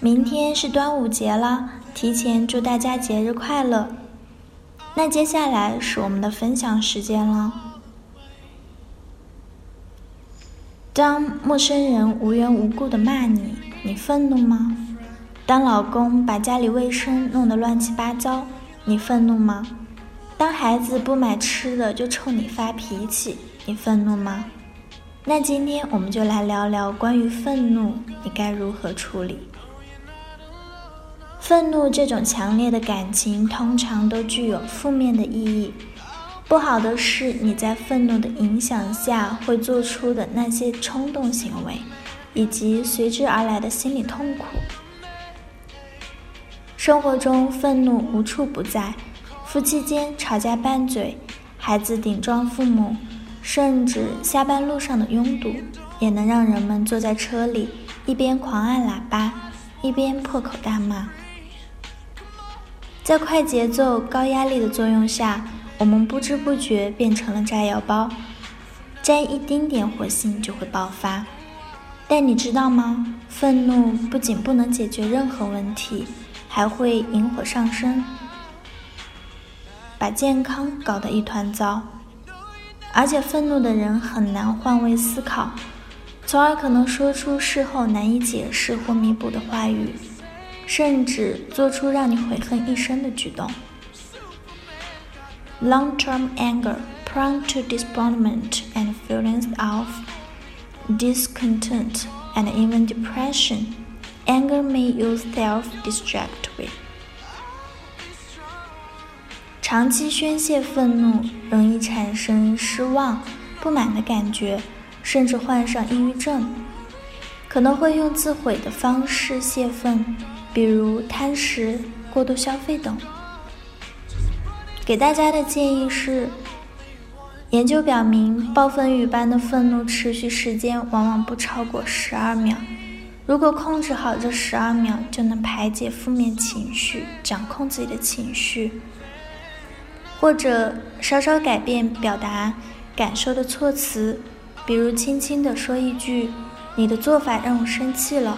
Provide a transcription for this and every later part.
明天是端午节了，提前祝大家节日快乐。那接下来是我们的分享时间了。当陌生人无缘无故的骂你，你愤怒吗？当老公把家里卫生弄得乱七八糟，你愤怒吗？当孩子不买吃的就冲你发脾气，你愤怒吗？那今天我们就来聊聊关于愤怒，你该如何处理？愤怒这种强烈的感情，通常都具有负面的意义。不好的是，你在愤怒的影响下会做出的那些冲动行为，以及随之而来的心理痛苦。生活中，愤怒无处不在，夫妻间吵架拌嘴，孩子顶撞父母。甚至下班路上的拥堵，也能让人们坐在车里一边狂按喇叭，一边破口大骂。在快节奏、高压力的作用下，我们不知不觉变成了炸药包，沾一丁点火星就会爆发。但你知道吗？愤怒不仅不能解决任何问题，还会引火上身，把健康搞得一团糟。而且愤怒的人很难换位思考，从而可能说出事后难以解释或弥补的话语，甚至做出让你悔恨一生的举动。Long-term anger, prone to disappointment and feelings of discontent and even depression, anger may use self-destructive. 长期宣泄愤怒，容易产生失望、不满的感觉，甚至患上抑郁症。可能会用自毁的方式泄愤，比如贪食、过度消费等。给大家的建议是：研究表明，暴风雨般的愤怒持续时间往往不超过十二秒。如果控制好这十二秒，就能排解负面情绪，掌控自己的情绪。或者稍稍改变表达感受的措辞，比如轻轻地说一句：“你的做法让我生气了”，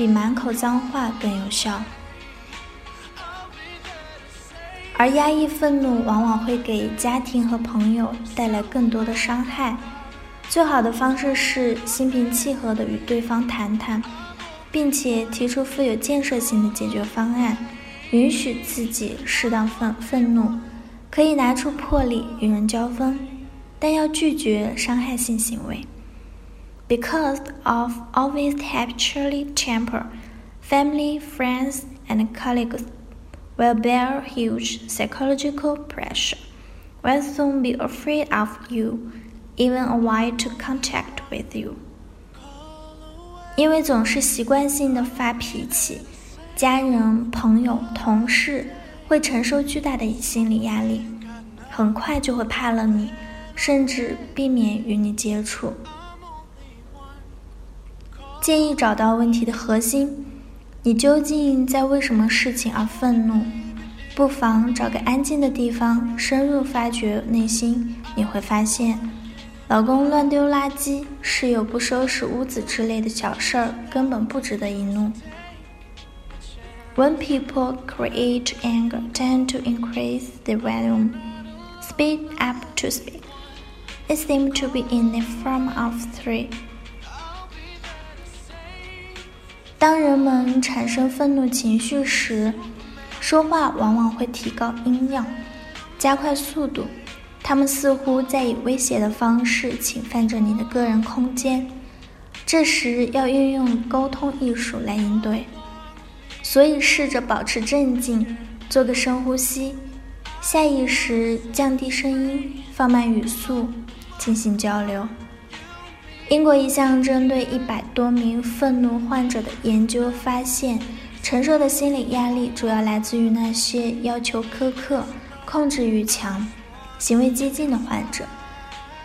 比满口脏话更有效。而压抑愤怒往往会给家庭和朋友带来更多的伤害。最好的方式是心平气和地与对方谈谈，并且提出富有建设性的解决方案，允许自己适当愤愤怒。可以拿出魄力与人交锋，但要拒绝伤害性行为。Because of always have chilly temper, family, friends, and colleagues will bear huge psychological pressure, will soon be afraid of you, even avoid to contact with you. 因为总是习惯性的发脾气，家人、朋友、同事。会承受巨大的心理压力，很快就会怕了你，甚至避免与你接触。 建议找到问题的核心，你究竟在为什么事情而愤怒？不妨找个安静的地方，深入发掘内心。你会发现，老公乱丢垃圾、室友不收拾屋子之类的小事儿，根本不值得一怒。When people create anger, tend to increase the volume, speed up to speed. It seems to be in the form of three. 当人们产生愤怒情绪时，说话往往会提高音量，加快速度。他们似乎在以威胁的方式侵犯着你的个人空间。这时要运用沟通艺术来应对。所以，试着保持镇静，做个深呼吸，下意识降低声音，放慢语速，进行交流。英国一项针对一百多名愤怒患者的研究发现，承受的心理压力主要来自于那些要求苛刻、控制欲强、行为激进的患者。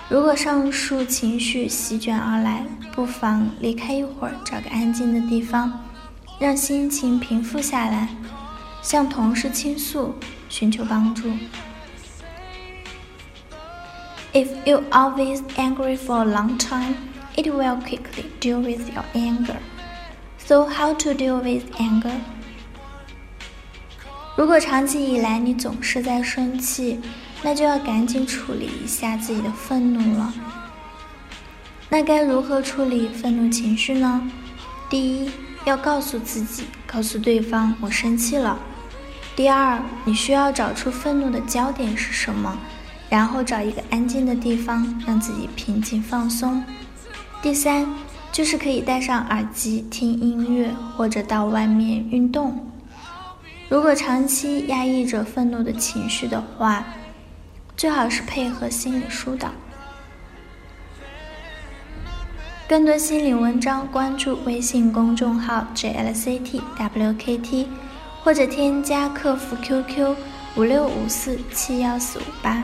如果上述情绪席卷而来，不妨离开一会儿，找个安静的地方，让心情平复下来，向同事倾诉，寻求帮助。If you always angry for a long time, it will quickly deal with your anger. So how to deal with anger? 如果长期以来你总是在生气，那就要赶紧处理一下自己的愤怒了。那该如何处理愤怒情绪呢？第一，要告诉自己，告诉对方我生气了。第二，你需要找出愤怒的焦点是什么。然后找一个安静的地方，让自己平静放松。第三，就是可以戴上耳机听音乐，或者到外面运动。如果长期压抑着愤怒的情绪的话，最好是配合心理疏导。更多心理文章，关注微信公众号 JLCTWKT，或者添加客服 QQ 五六五四七幺四五八。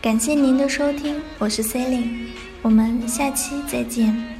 感谢您的收听，我是 c e l i n e 我们下期再见。